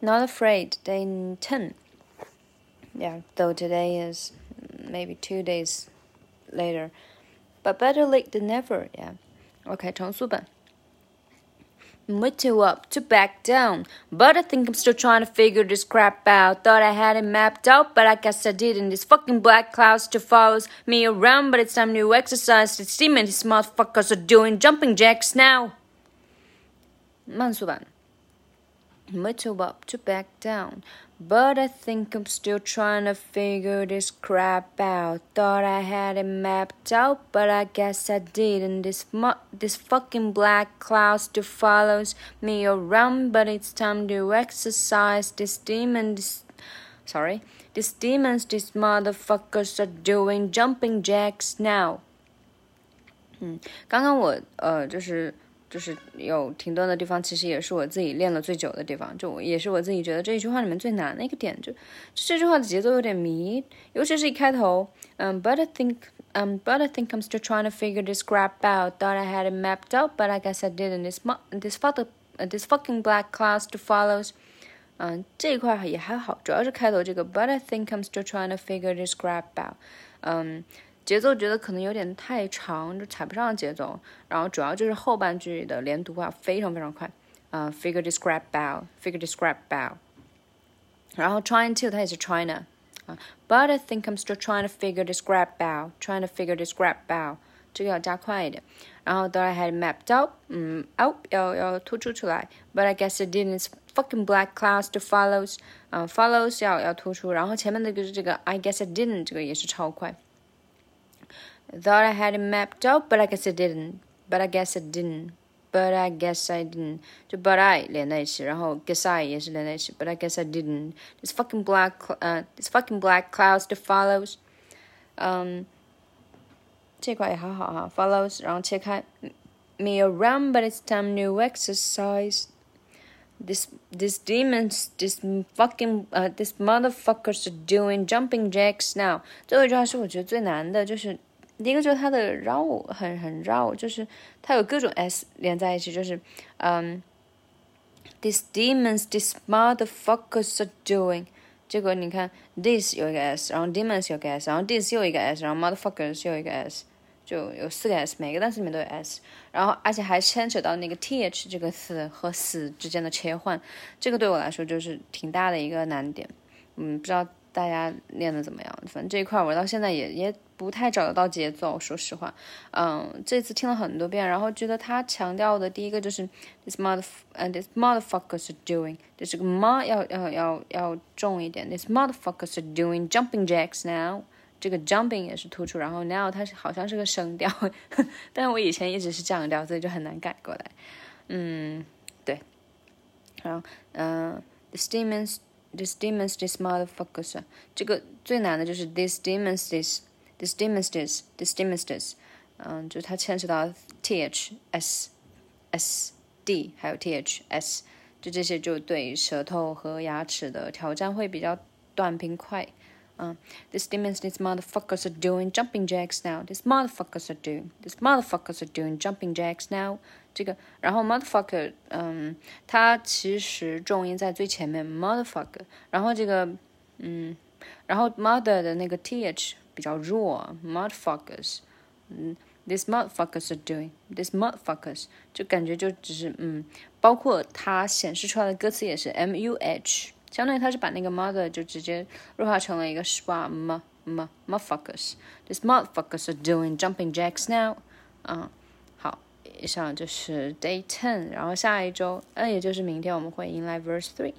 Not afraid. Day ten. Yeah, though today is maybe two days later, but better late than never. Yeah. OK，重塑版。Way too up to back down, but I think I'm still trying to figure this crap out. Thought I had it mapped out, but I guess I didn't. These fucking black clouds still follows me around, but it's time to exercise. The steam and these motherfuckers are doing jumping jacks now. 慢速版。 Way too up to back down, but I think I'm still trying to figure this crap out. Thought I had it mapped out, but I guess I didn't. This this fucking black cloud still follows me around, but it's time to exercise. This demon, this, sorry, these demons, these motherfuckers are doing jumping jacks now. 嗯，刚刚我呃就是。 就是有停顿的地方，其实也是我自己练了最久的地方，就也是我自己觉得这一句话里面最难的一个点，就这句话的节奏有点迷，尤其是一开头，嗯，But I think, um, but I think I'm still trying to figure this crap out. Thought I had it mapped out, but I guess I didn't. This, this fuck, this fucking black clouds to follows. 嗯，这一块也还好，主要是开头这个，But I think I'm still trying to figure this crap out. 嗯。节奏觉得可能有点太长，就踩不上节奏。然后主要就是后半句的连读啊，非常非常快。啊，figure describe bow，figure describe bow。然后 trying to 它也是 trying 啊，but I think I'm still trying to figure describe bow，trying to figure describe bow，这个要加快一点。然后 thought I had mapped out，嗯，out 要要突出出来，but I guess I didn't。fucking black clouds to follows，啊，follows 要要突出。然后前面那个是这个 I guess I didn't，这个也是超快。 Thought I had it mapped out, but I guess I didn't. But I guess I didn't. But I guess I didn't. 就 but I 连在一起，然后 guess I 也是连在一起。But I guess I didn't. This fucking black, uh, this fucking black clouds that follows. 嗯，这块也还好哈，follows，然后切开。Me around, but it's time to exercise. This, this demons, this fucking, uh, this motherfuckers are doing jumping jacks now. 最后一句话是我觉得最难的，就是第一个就是它的绕很很绕，就是它有各种 s 连在一起，就是嗯，these demons, these motherfuckers are doing。这个你看，this 有一个 s，然后 demons 有个 s，然后 this 又一个 s，然后 motherfuckers 又一个 s， 就有四个 s，每个单词里面都有 s，然后而且还牵扯到那个 th 这个词和死之间的切换，这个对我来说就是挺大的一个难点。嗯，不知道。大家练的怎么样？反正这一块我到现在也也不太找得到节奏，说实话。嗯，这次听了很多遍，然后觉得他强调的第一个就是 this mother and this motherfuckers are doing，这个 m 要要要要重一点。this motherfuckers are doing jumping jacks now，这个 jumping 也是突出，然后 now 它是好像是个声调，但我以前一直是降调，所以就很难改过来。嗯，对。然后嗯，the demons。This demons, this motherfuckers，这个最难的就是 this demons, this, this demons, this, this demons, this，嗯，就它牵扯到 th, s, s, d，还有 th, s，就这些就对舌头和牙齿的挑战会比较短平快。嗯，this demons, this motherfuckers are doing jumping jacks now. This motherfuckers are doing, this motherfuckers are doing jumping jacks now. 这个，然后 motherfucker，嗯，它其实重音在最前面，motherfucker，然后这个，嗯，然后 mother 的那个 th 比较弱，motherfuckers，嗯，this motherfuckers are doing，this motherfuckers，就感觉就只是，嗯，包括它显示出来的歌词也是 m u h， 相当于他是把那个 mother 就直接弱化成了一个 s w a m m motherfuckers，this motherfuckers are doing jumping jacks now，嗯。好以上就是 Day Ten，然后下一周，嗯，也就是明天，我们会迎来 Verse Three。